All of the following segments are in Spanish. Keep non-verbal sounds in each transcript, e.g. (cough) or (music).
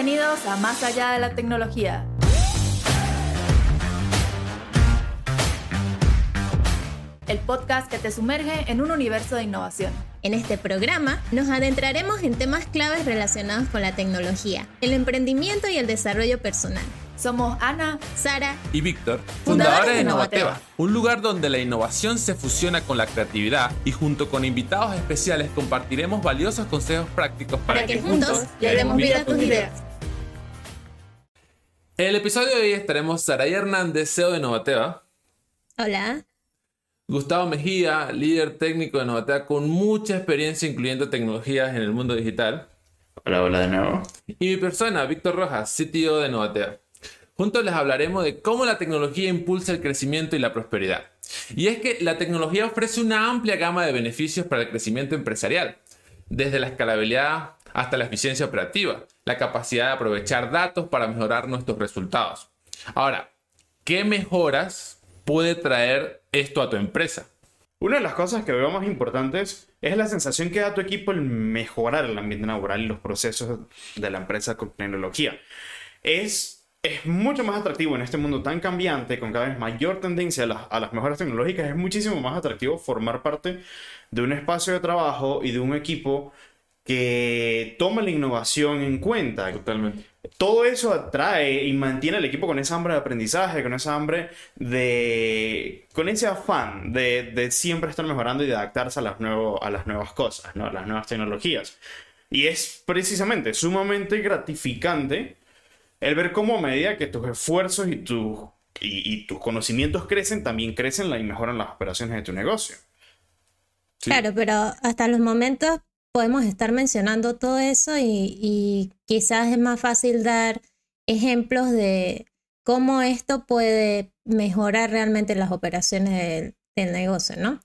Bienvenidos a Más allá de la tecnología. El podcast que te sumerge en un universo de innovación. En este programa nos adentraremos en temas claves relacionados con la tecnología, el emprendimiento y el desarrollo personal. Somos Ana, Sara y Víctor, fundadores de Innovateva, un lugar donde la innovación se fusiona con la creatividad y junto con invitados especiales compartiremos valiosos consejos prácticos para, que, juntos le demos vida a tus ideas. En el episodio de hoy estaremos Saray Hernández, CEO de Innovateva. Hola. Gustavo Mejía, líder técnico de Innovateva con mucha experiencia incluyendo tecnologías en el mundo digital. Hola, hola de nuevo. Y mi persona, Víctor Rojas, CTO de Innovateva. Juntos les hablaremos de cómo la tecnología impulsa el crecimiento y la prosperidad. Y es que la tecnología ofrece una amplia gama de beneficios para el crecimiento empresarial, desde la escalabilidad hasta la eficiencia operativa, la capacidad de aprovechar datos para mejorar nuestros resultados. Ahora, ¿qué mejoras puede traer esto a tu empresa? Una de las cosas que veo más importantes es la sensación que da tu equipo el mejorar el ambiente laboral y los procesos de la empresa con tecnología. Es es mucho más atractivo en este mundo tan cambiante, con cada vez mayor tendencia a las, mejoras tecnológicas, es muchísimo más atractivo formar parte de un espacio de trabajo y de un equipo que toma la innovación en cuenta. Totalmente. Todo eso atrae y mantiene al equipo con esa hambre de aprendizaje, con esa hambre de... con ese afán de, siempre estar mejorando y de adaptarse a las, a las nuevas cosas, ¿no? a las nuevas tecnologías. Y es precisamente sumamente gratificante el ver cómo a medida que tus esfuerzos y, tus y, tus conocimientos crecen, también crecen y mejoran las operaciones de tu negocio. Claro, pero hasta los momentos podemos estar mencionando todo eso y, quizás es más fácil dar ejemplos de cómo esto puede mejorar realmente las operaciones del, del negocio, ¿no?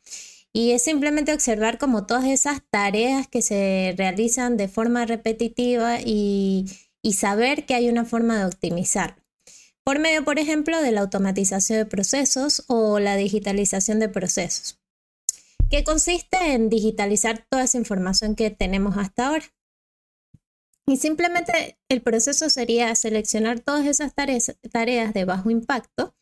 Y es simplemente observar como todas esas tareas que se realizan de forma repetitiva y, y saber que hay una forma de optimizar. Por medio, por ejemplo, de la automatización de procesos o la digitalización de procesos, que consiste en digitalizar toda esa información que tenemos hasta ahora. Y simplemente el proceso sería seleccionar todas esas tareas, de bajo impacto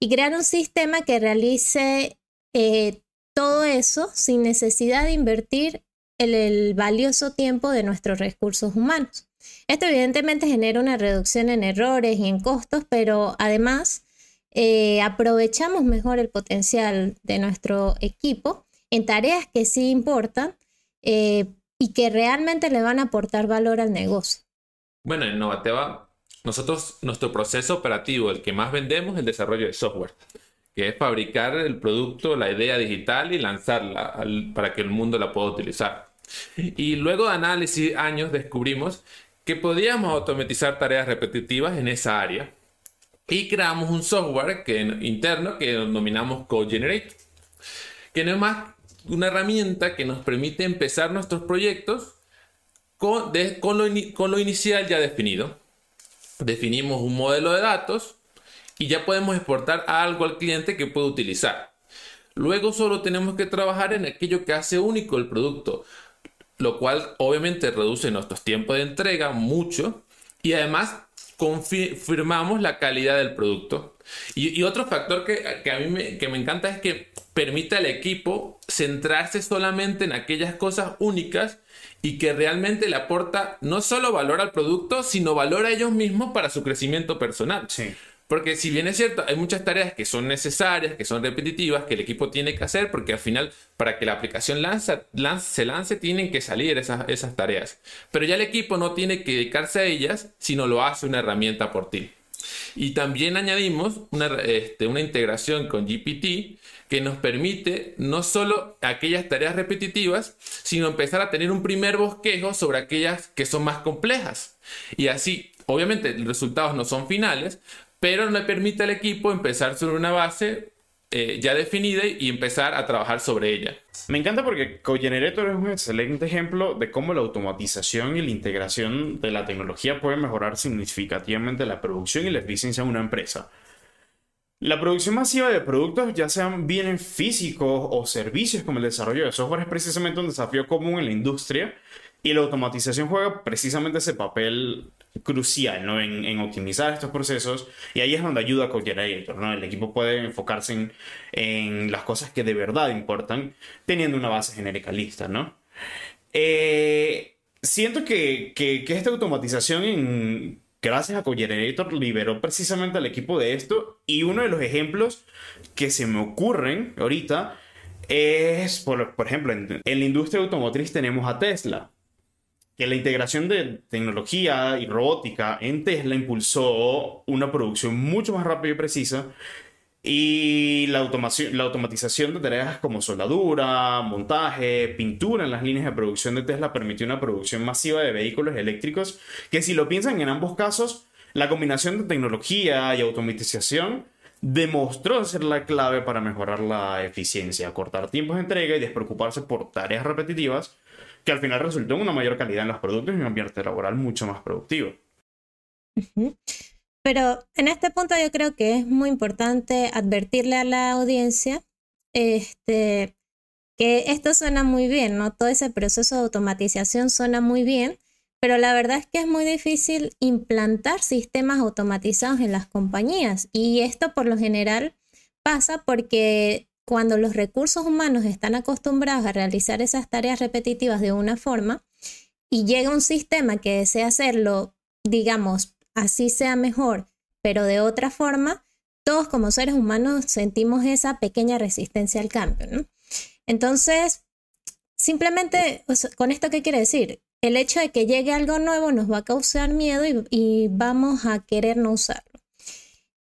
y crear un sistema que realice eh, todo eso sin necesidad de invertir el valioso tiempo de nuestros recursos humanos. Esto evidentemente genera una reducción en errores y en costos, pero además eh, aprovechamos mejor el potencial de nuestro equipo en tareas que sí importan eh, y que realmente le van a aportar valor al negocio. Bueno, en Novateva, nosotros, nuestro proceso operativo, el que más vendemos, es el desarrollo de software, que es fabricar el producto, la idea digital y lanzarla para que el mundo la pueda utilizar. Y luego de análisis años descubrimos que podíamos automatizar tareas repetitivas en esa área. Y creamos un software que, interno que denominamos CodeGenerate, que no es más una herramienta que nos permite empezar nuestros proyectos con, con, lo, con lo inicial ya definido. Definimos un modelo de datos y ya podemos exportar algo al cliente que puede utilizar. Luego solo tenemos que trabajar en aquello que hace único el producto, lo cual obviamente reduce nuestros tiempos de entrega mucho y además confirmamos la calidad del producto. Y, otro factor que, a mí me, que me encanta es que permite al equipo centrarse solamente en aquellas cosas únicas y que realmente le aporta no solo valor al producto, sino valor a ellos mismos para su crecimiento personal. Sí. Porque si bien es cierto, hay muchas tareas que son necesarias, que son repetitivas, que el equipo tiene que hacer, porque al final, para que la aplicación se lance, tienen que salir esas, esas tareas. Pero ya el equipo no tiene que dedicarse a ellas, sino lo hace una herramienta por ti. Y también añadimos una, este, una integración con GPT que nos permite no solo aquellas tareas repetitivas, sino empezar a tener un primer bosquejo sobre aquellas que son más complejas. Y así, obviamente, los resultados no son finales, pero le permite al equipo empezar sobre una base eh, ya definida y empezar a trabajar sobre ella. Me encanta porque CoGenerator es un excelente ejemplo de cómo la automatización y la integración de la tecnología pueden mejorar significativamente la producción y la eficiencia de una empresa. La producción masiva de productos, ya sean bienes físicos o servicios como el desarrollo de software, es precisamente un desafío común en la industria y la automatización juega precisamente ese papel crucial ¿no? en, optimizar estos procesos y ahí es donde ayuda Editor, ¿no? El equipo puede enfocarse en, en, las cosas que de verdad importan teniendo una base genérica lista, ¿no? Eh, siento que, que, esta automatización gracias a Editor liberó precisamente al equipo de esto y uno de los ejemplos que se me ocurren ahorita es, por, por ejemplo, en la industria automotriz tenemos a Tesla que la integración de tecnología y robótica en Tesla impulsó una producción mucho más rápida y precisa y la, automación, la automatización de tareas como soldadura, montaje, pintura en las líneas de producción de Tesla permitió una producción masiva de vehículos eléctricos que si lo piensan en ambos casos, la combinación de tecnología y automatización demostró ser la clave para mejorar la eficiencia, cortar tiempos de entrega y despreocuparse por tareas repetitivas que al final resultó en una mayor calidad en los productos y un ambiente laboral mucho más productivo. Pero en este punto yo creo que es muy importante advertirle a la audiencia este, que esto suena muy bien, ¿no? Todo ese proceso de automatización suena muy bien, pero la verdad es que es muy difícil implantar sistemas automatizados en las compañías y esto por lo general pasa porque cuando los recursos humanos están acostumbrados a realizar esas tareas repetitivas de una forma y llega un sistema que desea hacerlo, digamos, así sea mejor, pero de otra forma, todos como seres humanos sentimos esa pequeña resistencia al cambio. Entonces, simplemente, ¿con esto qué quiere decir? El hecho de que llegue algo nuevo nos va a causar miedo y, y vamos a querer no usarlo.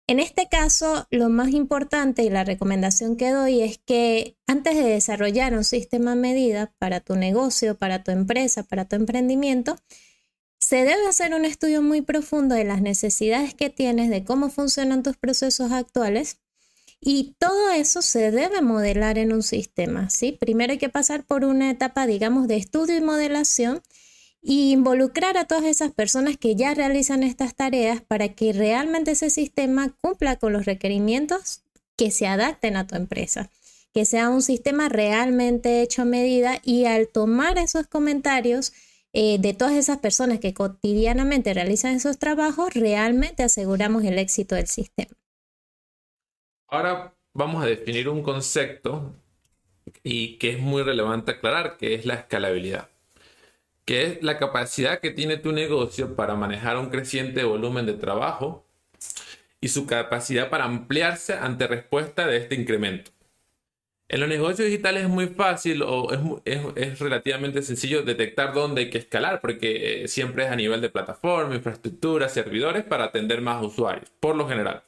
En este caso, lo más importante y la recomendación que doy es que antes de desarrollar un sistema medida para tu negocio, para tu empresa, para tu emprendimiento, se debe hacer un estudio muy profundo de las necesidades que tienes, de cómo funcionan tus procesos actuales y todo eso se debe modelar en un sistema, ¿sí? Primero hay que pasar por una etapa, digamos, de estudio y modelación y involucrar a todas esas personas que ya realizan estas tareas para que realmente ese sistema cumpla con los requerimientos que se adapten a tu empresa, que sea un sistema realmente hecho a medida y al tomar esos comentarios eh, de todas esas personas que cotidianamente realizan esos trabajos, realmente aseguramos el éxito del sistema. Ahora vamos a definir un concepto y que es muy relevante aclarar, que es la escalabilidad que es la capacidad que tiene tu negocio para manejar un creciente volumen de trabajo y su capacidad para ampliarse ante respuesta de este incremento. En los negocios digitales es muy fácil o es, relativamente sencillo detectar dónde hay que escalar, porque eh, siempre es a nivel de plataforma, infraestructura, servidores para atender más usuarios, por lo general.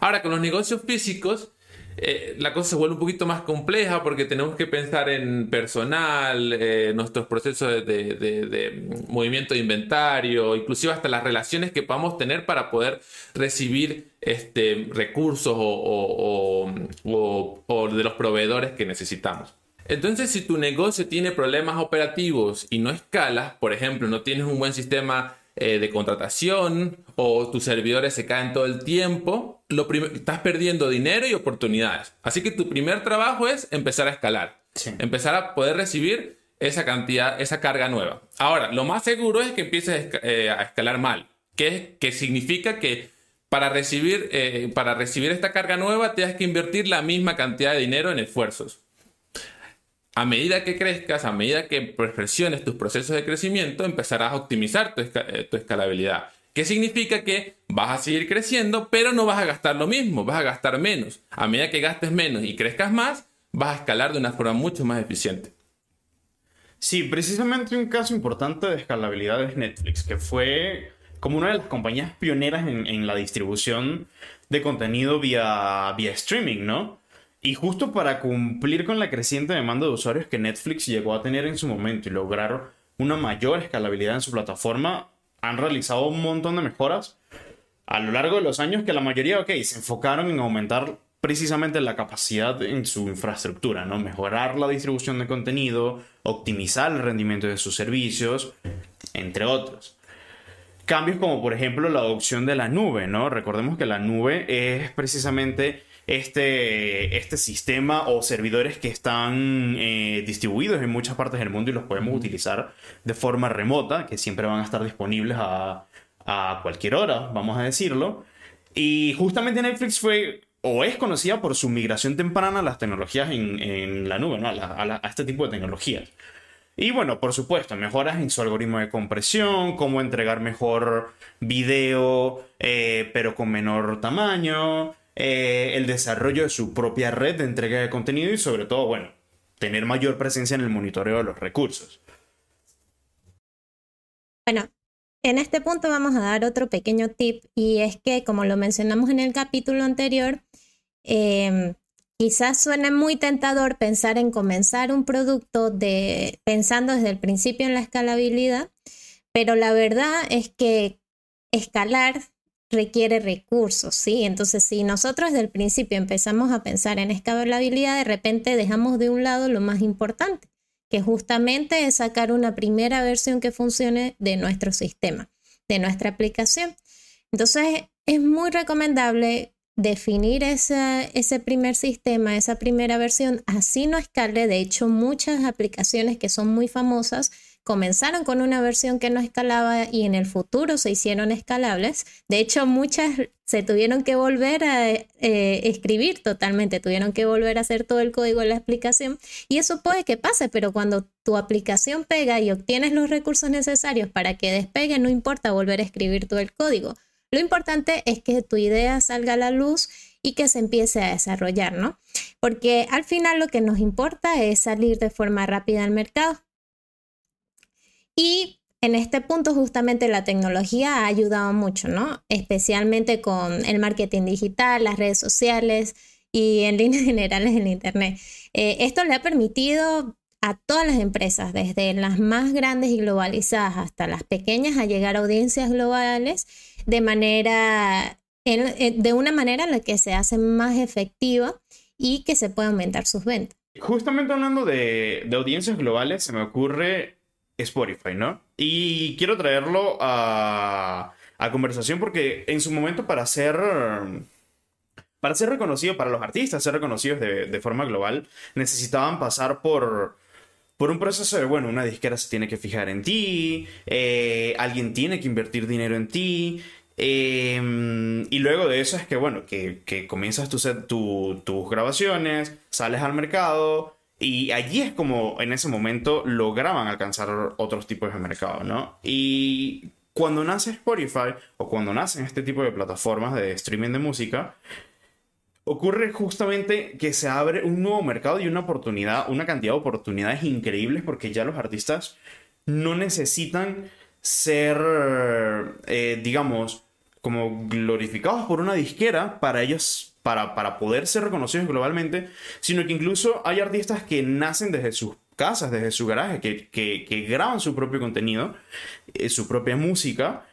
Ahora, con los negocios físicos, eh, la cosa se vuelve un poquito más compleja porque tenemos que pensar en personal, eh, nuestros procesos de, movimiento de inventario, inclusive hasta las relaciones que podamos tener para poder recibir este, recursos o, o de los proveedores que necesitamos. Entonces, si tu negocio tiene problemas operativos y no escalas, por ejemplo, no tienes un buen sistema eh, de contratación o tus servidores se caen todo el tiempo, lo estás perdiendo dinero y oportunidades. Así que tu primer trabajo es empezar a escalar, empezar a poder recibir esa cantidad, esa carga nueva. Ahora, lo más seguro es que empieces eh, a escalar mal, que, que significa que para recibir, eh, para recibir esta carga nueva tienes que invertir la misma cantidad de dinero en esfuerzos a medida que crezcas, a medida que perfecciones tus procesos de crecimiento, empezarás a optimizar eh, tu, escalabilidad. ¿Qué significa que vas a seguir creciendo, pero no vas a gastar lo mismo, vas a gastar menos. A medida que gastes menos y crezcas más, vas a escalar de una forma mucho más eficiente. Sí, precisamente un caso importante de escalabilidad es Netflix, que fue como una de las compañías pioneras en, la distribución de contenido vía streaming, ¿no? Y justo para cumplir con la creciente demanda de usuarios que Netflix llegó a tener en su momento y lograr una mayor escalabilidad en su plataforma, han realizado un montón de mejoras a lo largo de los años que la mayoría, ok, se enfocaron en aumentar precisamente la capacidad en su infraestructura, ¿no? Mejorar la distribución de contenido, optimizar el rendimiento de sus servicios, entre otros. Cambios como por ejemplo la adopción de la nube, ¿no? Recordemos que la nube es precisamente este, este sistema o servidores que están eh, distribuidos en muchas partes del mundo y los podemos utilizar de forma remota, que siempre van a estar disponibles a, a cualquier hora, vamos a decirlo. Y justamente Netflix fue o es conocida por su migración temprana a las tecnologías en, la nube, ¿no? a, este tipo de tecnologías. Y bueno, por supuesto, mejoras en su algoritmo de compresión, cómo entregar mejor video, eh, pero con menor tamaño, eh, el desarrollo de su propia red de entrega de contenido y sobre todo, bueno, tener mayor presencia en el monitoreo de los recursos. Bueno, en este punto vamos a dar otro pequeño tip y es que, como lo mencionamos en el capítulo anterior, em, quizás suene muy tentador pensar en comenzar un producto de, pensando desde el principio en la escalabilidad, pero la verdad es que escalar requiere recursos, ¿sí? Entonces, si nosotros desde el principio empezamos a pensar en escalabilidad, de repente dejamos de un lado lo más importante, que justamente es sacar una primera versión que funcione de nuestro sistema, de nuestra aplicación. Entonces, es muy recomendable definir ese, ese primer sistema, esa primera versión, así no escale. De hecho, muchas aplicaciones que son muy famosas comenzaron con una versión que no escalaba y en el futuro se hicieron escalables. De hecho, muchas se tuvieron que volver a eh, escribir totalmente, tuvieron que volver a hacer todo el código de la explicación. Y eso puede que pase, pero cuando tu aplicación pega y obtienes los recursos necesarios para que despegue, no importa volver a escribir todo el código. Lo importante es que tu idea salga a la luz y que se empiece a desarrollar, ¿no? Porque al final lo que nos importa es salir de forma rápida al mercado. Y en este punto justamente la tecnología ha ayudado mucho, ¿no? Especialmente con el marketing digital, las redes sociales y en (laughs) líneas generales el Internet. Eh, esto le ha permitido a todas las empresas, desde las más grandes y globalizadas hasta las pequeñas, a llegar a audiencias globales de manera, de una manera en la que se hace más efectiva y que se puede aumentar sus ventas. Justamente hablando de, de audiencias globales, se me ocurre Spotify, ¿no? Y quiero traerlo a, conversación porque en su momento para ser... Para ser reconocido, para los artistas ser reconocidos de, forma global, necesitaban pasar por, por un proceso de, bueno, una disquera se tiene que fijar en ti, eh, alguien tiene que invertir dinero en ti, em, y luego de eso es que, bueno, que, que comienzas tus grabaciones, sales al mercado, y allí es como en ese momento lograban alcanzar otros tipos de mercado, ¿no? Y cuando nace Spotify o cuando nacen este tipo de plataformas de streaming de música, ocurre justamente que se abre un nuevo mercado y una oportunidad, una cantidad de oportunidades increíbles porque ya los artistas no necesitan ser, eh, digamos, como glorificados por una disquera para ellos para, poder ser reconocidos globalmente, sino que incluso hay artistas que nacen desde sus casas, desde su garaje, que, graban su propio contenido, eh, su propia música.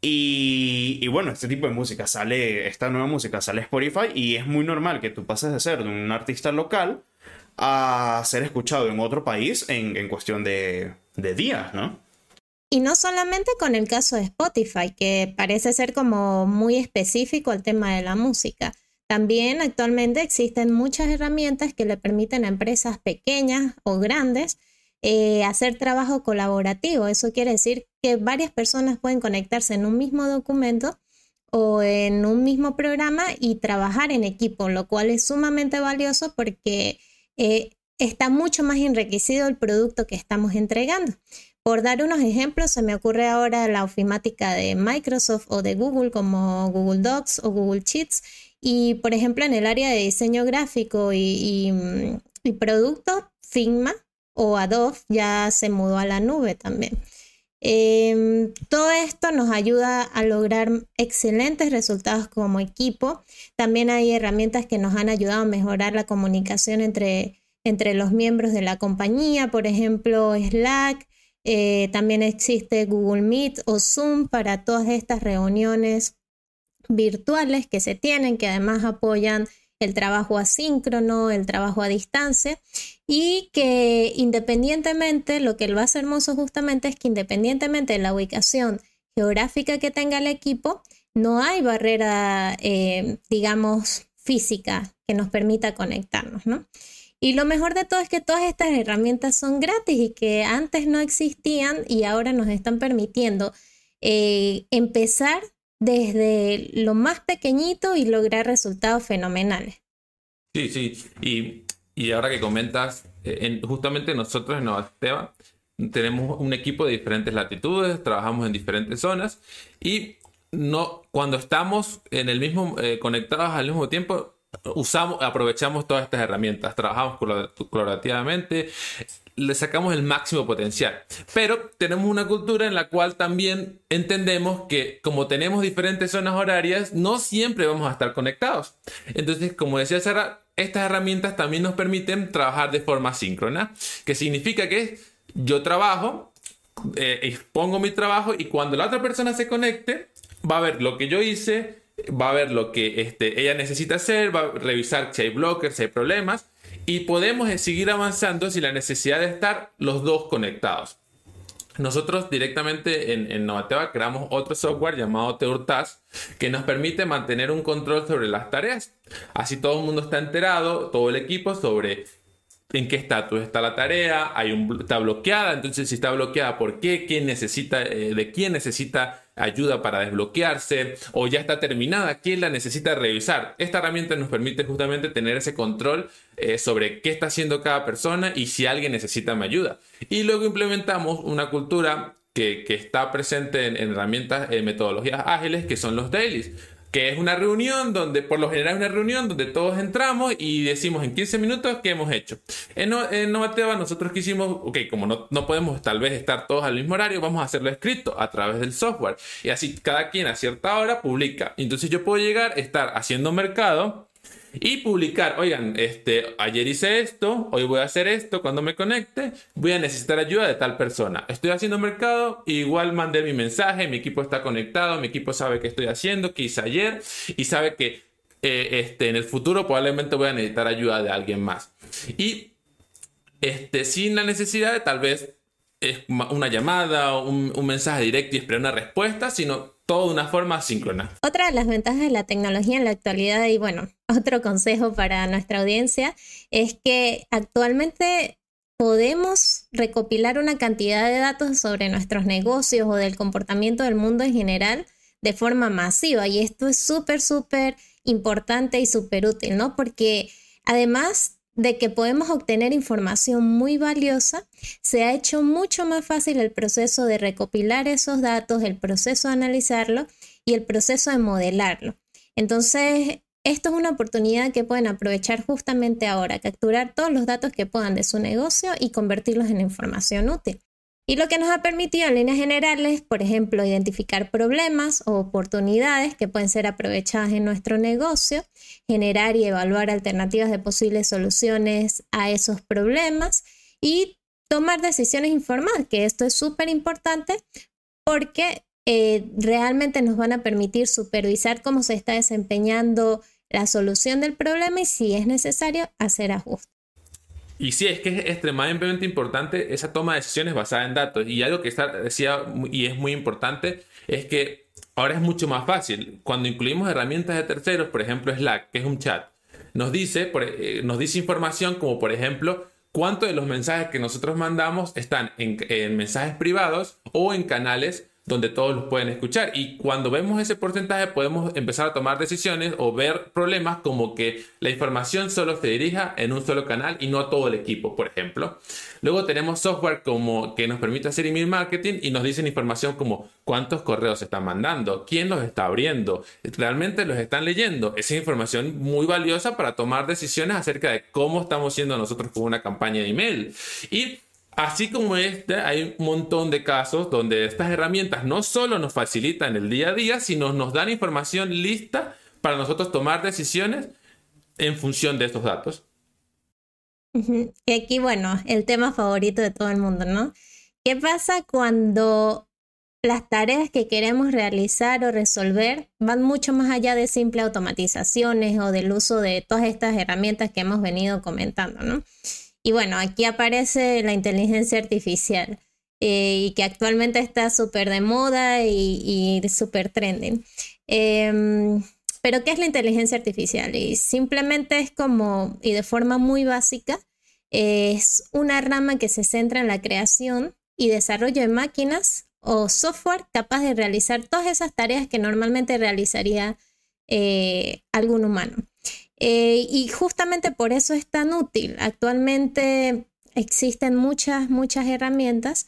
Y, bueno, este tipo de música sale, esta nueva música sale Spotify y es muy normal que tú pases de ser un artista local a ser escuchado en otro país en, cuestión de días, ¿no? Y no solamente con el caso de Spotify, que parece ser como muy específico al tema de la música. También actualmente existen muchas herramientas que le permiten a empresas pequeñas o grandes eh, hacer trabajo colaborativo. Eso quiere decir que varias personas pueden conectarse en un mismo documento o en un mismo programa y trabajar en equipo, lo cual es sumamente valioso porque eh, está mucho más enriquecido el producto que estamos entregando. Por dar unos ejemplos, se me ocurre ahora la ofimática de Microsoft o de Google como Google Docs o Google Sheets y por ejemplo, en el área de diseño gráfico y, y, producto, Figma o Adobe ya se mudó a la nube también. Em, todo esto nos ayuda a lograr excelentes resultados como equipo. También hay herramientas que nos han ayudado a mejorar la comunicación entre, entre los miembros de la compañía, por ejemplo, Slack. Eh, también existe Google Meet o Zoom para todas estas reuniones virtuales que se tienen, que además apoyan el trabajo asíncrono, el trabajo a distancia y que independientemente, lo que lo hace hermoso justamente es que independientemente de la ubicación geográfica que tenga el equipo, no hay barrera, eh, digamos, física que nos permita conectarnos, ¿no? Y lo mejor de todo es que todas estas herramientas son gratis y que antes no existían y ahora nos están permitiendo eh, empezar desde lo más pequeñito y lograr resultados fenomenales. Sí, sí. Y, y ahora que comentas, eh, en, justamente nosotros en Novasteva tenemos un equipo de diferentes latitudes, trabajamos en diferentes zonas y no, cuando estamos en el mismo, eh, conectados al mismo tiempo, usamos, aprovechamos todas estas herramientas, trabajamos colaborativamente, le sacamos el máximo potencial. Pero tenemos una cultura en la cual también entendemos que como tenemos diferentes zonas horarias, no siempre vamos a estar conectados. Entonces, como decía Sara, estas herramientas también nos permiten trabajar de forma síncrona, que significa que yo trabajo, eh, expongo mi trabajo y cuando la otra persona se conecte, va a ver lo que yo hice, va a ver lo que este, ella necesita hacer, va a revisar si hay blockers, si hay problemas y podemos seguir avanzando sin la necesidad de estar los dos conectados. Nosotros directamente en, en Novateva creamos otro software llamado Teurtas que nos permite mantener un control sobre las tareas. Así todo el mundo está enterado, todo el equipo, sobre en qué estatus está la tarea, hay un, está bloqueada, entonces si está bloqueada, ¿por qué? ¿Quién necesita, eh, ¿De quién necesita ayuda para desbloquearse? ¿O ya está terminada? ¿Quién la necesita revisar? Esta herramienta nos permite justamente tener ese control eh, sobre qué está haciendo cada persona y si alguien necesita mi ayuda. Y luego implementamos una cultura que, está presente en, herramientas, en metodologías ágiles, que son los dailies que es una reunión donde, por lo general, es una reunión donde todos entramos y decimos en 15 minutos qué hemos hecho. En, en Novateva nosotros quisimos, ok, como no, no, podemos tal vez estar todos al mismo horario, vamos a hacerlo escrito a través del software. Y así cada quien a cierta hora publica. Entonces yo puedo llegar, estar haciendo mercado y publicar, oigan, este, ayer hice esto, hoy voy a hacer esto, cuando me conecte, voy a necesitar ayuda de tal persona. Estoy haciendo mercado, igual mandé mi mensaje, mi equipo está conectado, mi equipo sabe qué estoy haciendo, qué hice ayer y sabe que eh, este, en el futuro probablemente voy a necesitar ayuda de alguien más. Y este, sin la necesidad de tal vez es una llamada, un, un mensaje directo y esperar una respuesta, sino todo de una forma síncrona. Otra de las ventajas de la tecnología en la actualidad, y bueno, (laughs) otro consejo para nuestra audiencia, es que actualmente podemos recopilar una cantidad de datos sobre nuestros negocios o del comportamiento del mundo en general de forma masiva. Y esto es súper, súper importante y súper útil, ¿no? Porque además de que podemos obtener información muy valiosa, se ha hecho mucho más fácil el proceso de recopilar esos datos, el proceso de analizarlo y el proceso de modelarlo. Entonces, esto es una oportunidad que pueden aprovechar justamente ahora, capturar todos los datos que puedan de su negocio y convertirlos en información útil. Y lo que nos ha permitido en líneas generales, por ejemplo, identificar problemas o oportunidades que pueden ser aprovechadas en nuestro negocio, generar y evaluar alternativas de posibles soluciones a esos problemas y tomar decisiones informadas, que esto es súper importante porque eh, realmente nos van a permitir supervisar cómo se está desempeñando la solución del problema y si es necesario hacer ajustes. Y sí, es que es extremadamente importante esa toma de decisiones basada en datos. Y algo que está, decía y es muy importante es que ahora es mucho más fácil. Cuando incluimos herramientas de terceros, por ejemplo Slack, que es un chat, nos dice, eh, nos dice información como por ejemplo cuántos de los mensajes que nosotros mandamos están en mensajes privados o en canales donde todos los pueden escuchar. Y cuando vemos ese porcentaje podemos empezar a tomar decisiones o ver problemas como que la información solo se dirija en un solo canal y no a todo el equipo, por ejemplo. Luego tenemos software como que nos permite hacer email marketing y nos dicen información como cuántos correos se están mandando, quién los está abriendo, realmente los están leyendo. Esa información muy valiosa para tomar decisiones acerca de cómo estamos siendo nosotros con una campaña de email. Y Así como este, hay un montón de casos donde estas herramientas no solo nos facilitan el día a día, sino nos dan información lista para nosotros tomar decisiones en función de estos datos. Y aquí, bueno, el tema favorito de todo el mundo, ¿no? ¿Qué pasa cuando las tareas que queremos realizar o resolver van mucho más allá de simples automatizaciones o del uso de todas estas herramientas que hemos venido comentando, ¿no? Y bueno, aquí aparece la inteligencia artificial eh, y que actualmente está súper de moda y, y súper trending. Em, pero ¿qué es la inteligencia artificial? Y simplemente es como, y de forma muy básica, es una rama que se centra en la creación y desarrollo de máquinas o software capaz de realizar todas esas tareas que normalmente realizaría eh, algún humano. Eh, y justamente por eso es tan útil. Actualmente existen muchas, muchas herramientas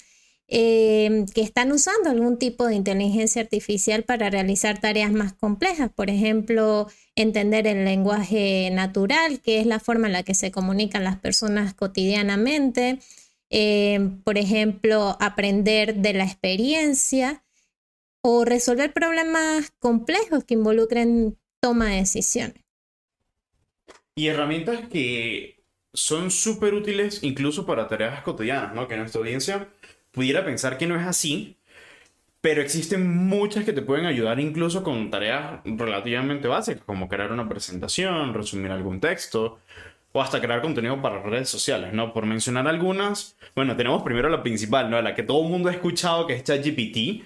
eh, que están usando algún tipo de inteligencia artificial para realizar tareas más complejas. Por ejemplo, entender el lenguaje natural, que es la forma en la que se comunican las personas cotidianamente. Eh, por ejemplo, aprender de la experiencia o resolver problemas complejos que involucren toma de decisiones. Y herramientas que son súper útiles incluso para tareas cotidianas, ¿no? Que nuestra audiencia pudiera pensar que no es así, pero existen muchas que te pueden ayudar incluso con tareas relativamente básicas, como crear una presentación, resumir algún texto, o hasta crear contenido para redes sociales, ¿no? Por mencionar algunas, bueno, tenemos primero la principal, ¿no? La que todo el mundo ha escuchado, que es ChatGPT,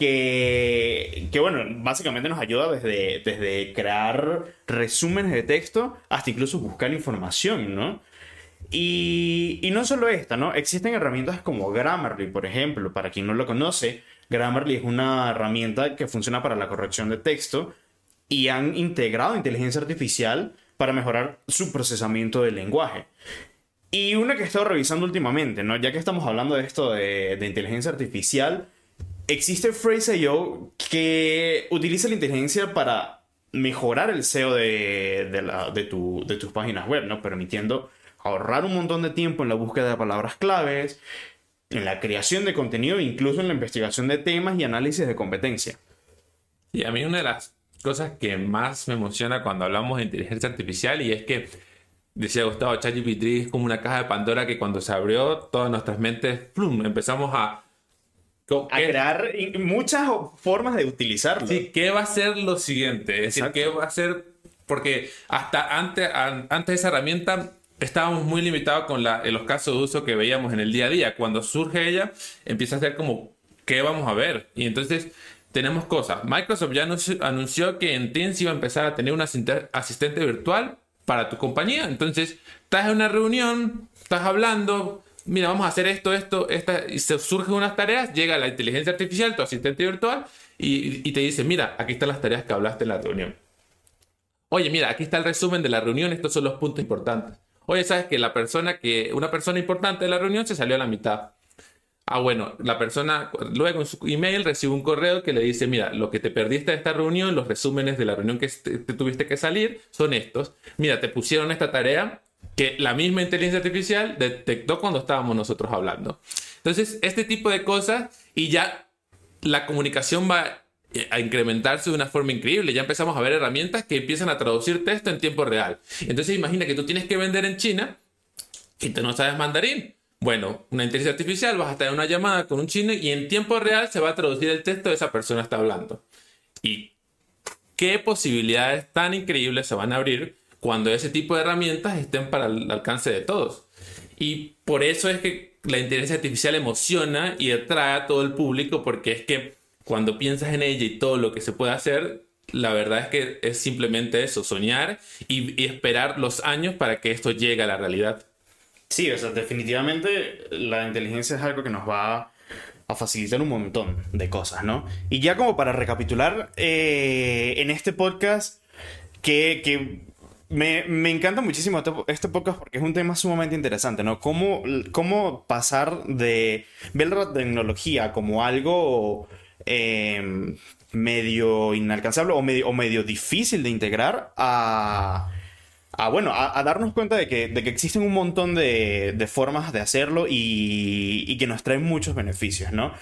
que, bueno, básicamente nos ayuda desde, desde crear resúmenes de texto hasta incluso buscar información, ¿no? Y, y, no solo esta, ¿no? Existen herramientas como Grammarly, por ejemplo. Para quien no lo conoce, Grammarly es una herramienta que funciona para la corrección de texto y han integrado inteligencia artificial para mejorar su procesamiento del lenguaje. Y una que he estado revisando últimamente, ¿no? Ya que estamos hablando de esto de, de inteligencia artificial, existe Phrase.io que utiliza la inteligencia para mejorar el SEO de, de, tu, de tus páginas web, ¿no? Permitiendo ahorrar un montón de tiempo en la búsqueda de palabras claves, en la creación de contenido incluso en la investigación de temas y análisis de competencia. Y a mí una de las cosas que más me emociona cuando hablamos de inteligencia artificial y es que decía Gustavo, ChatGPT es como una caja de Pandora que cuando se abrió todas nuestras mentes, ¡plum! empezamos a a crear muchas formas de utilizarlo. Sí, ¿qué va a ser lo siguiente? Es decir, ¿qué va a ser? Porque hasta antes, antes de esa herramienta estábamos muy limitados con la, en los casos de uso que veíamos en el día a día. Cuando surge ella, empieza a ser como, ¿qué vamos a ver? Y entonces tenemos cosas. Microsoft ya anunció, que en Teams iba a empezar a tener un asistente virtual para tu compañía. Entonces, estás en una reunión, estás hablando, mira, vamos a hacer esto, esto, esta, y se surgen unas tareas, llega la inteligencia artificial, tu asistente virtual, y, y te dice, mira, aquí están las tareas que hablaste en la reunión. Oye, mira, aquí está el resumen de la reunión, estos son los puntos importantes. Oye, sabes que la persona que, una persona importante de la reunión se salió a la mitad. Ah, bueno, la persona luego en su email recibe un correo que le dice, mira, lo que te perdiste de esta reunión, los resúmenes de la reunión que te, tuviste que salir son estos. Mira, te pusieron esta tarea que la misma inteligencia artificial detectó cuando estábamos nosotros hablando. Entonces, este tipo de cosas y ya la comunicación va a incrementarse de una forma increíble. Ya empezamos a ver herramientas que empiezan a traducir texto en tiempo real. Entonces imagina que tú tienes que vender en China y tú no sabes mandarín. Bueno, una inteligencia artificial, vas a tener una llamada con un chino y en tiempo real se va a traducir el texto de esa persona está hablando. Y qué posibilidades tan increíbles se van a abrir cuando ese tipo de herramientas estén para el alcance de todos. Y por eso es que la inteligencia artificial emociona y atrae a todo el público porque es que cuando piensas en ella y todo lo que se puede hacer, la verdad es que es simplemente eso, soñar y, esperar los años para que esto llegue a la realidad. Sí, o sea, definitivamente la inteligencia es algo que nos va a facilitar un montón de cosas, ¿no? Y ya como para recapitular, eh, en este podcast, que, que me, me, encanta muchísimo este, este, podcast porque es un tema sumamente interesante, ¿no? Cómo, cómo pasar de ver la tecnología como algo Em, medio inalcanzable o medio, o medio difícil de integrar a, a bueno, a, darnos cuenta de que, de que, existen un montón de, de formas de hacerlo y, y, que nos traen muchos beneficios, ¿no?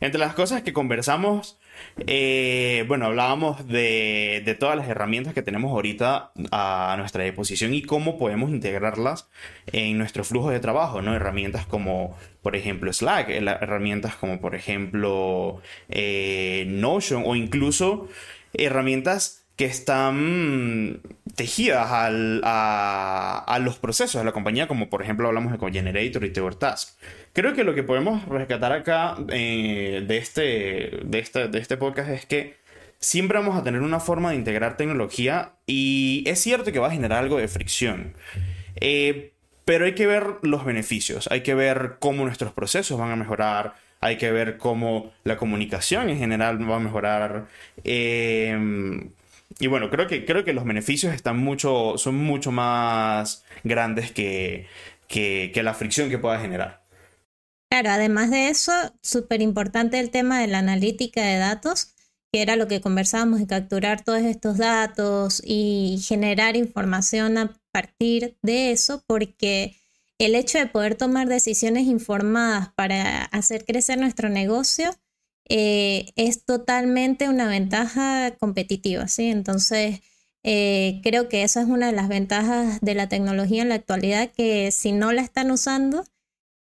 Entre las cosas que conversamos eh, bueno, hablábamos de, de, todas las herramientas que tenemos ahorita a nuestra disposición y cómo podemos integrarlas en nuestro flujo de trabajo, ¿no? Herramientas como, por ejemplo, Slack, herramientas como, por ejemplo, eh, Notion o incluso herramientas que están tejidas a, los procesos de la compañía, como por ejemplo hablamos de Generator y Task. Creo que lo que podemos rescatar acá eh, de, este, de, este, de este podcast es que siempre vamos a tener una forma de integrar tecnología y es cierto que va a generar algo de fricción. Eh, pero hay que ver los beneficios, hay que ver cómo nuestros procesos van a mejorar, hay que ver cómo la comunicación en general va a mejorar. Em, y bueno, creo que, creo que los beneficios están mucho, son mucho más grandes que, que, la fricción que pueda generar. Claro, además de eso, súper importante el tema de la analítica de datos, que era lo que conversábamos, de capturar todos estos datos y generar información a partir de eso, porque el hecho de poder tomar decisiones informadas para hacer crecer nuestro negocio eh, es totalmente una ventaja competitiva, ¿sí? Entonces, eh, creo que esa es una de las ventajas de la tecnología en la actualidad, que si no la están usando,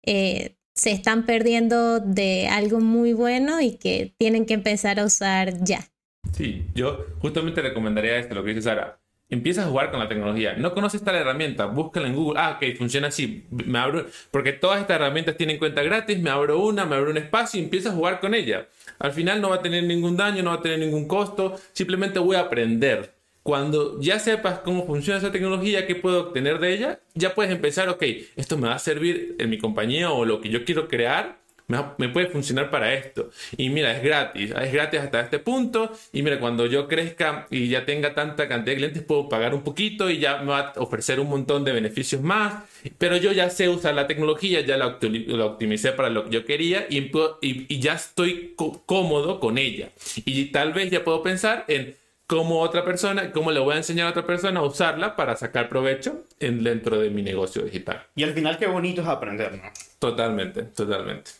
eh, se están perdiendo de algo muy bueno y que tienen que empezar a usar ya. Sí, yo justamente recomendaría esto, lo que dice Sara. Empieza a jugar con la tecnología. No conoces tal herramienta, búscala en Google. Ah, ok, funciona así. Me abro, porque todas estas herramientas tienen cuenta gratis. Me abro una, me abro un espacio y empiezo a jugar con ella. Al final no va a tener ningún daño, no va a tener ningún costo. Simplemente voy a aprender cuando ya sepas cómo funciona esa tecnología, qué puedo obtener de ella, ya puedes empezar, ok, esto me va a servir en mi compañía o lo que yo quiero crear, me, puede funcionar para esto. Y mira, es gratis, es gratis hasta este punto. Y mira, cuando yo crezca y ya tenga tanta cantidad de clientes, puedo pagar un poquito y ya me va a ofrecer un montón de beneficios más. Pero yo ya sé usar la tecnología, ya la, optimicé para lo que yo quería y, y, ya estoy cómodo con ella. Y tal vez ya puedo pensar en como otra persona, cómo le voy a enseñar a otra persona a usarla para sacar provecho en, dentro de mi negocio digital. Y al final qué bonito es aprender, ¿no? Totalmente, totalmente.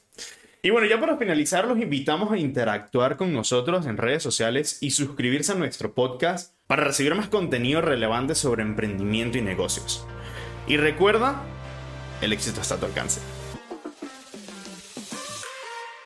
Y bueno, ya para finalizar, los invitamos a interactuar con nosotros en redes sociales y suscribirse a nuestro podcast para recibir más contenido relevante sobre emprendimiento y negocios. Y recuerda, el éxito está a tu alcance.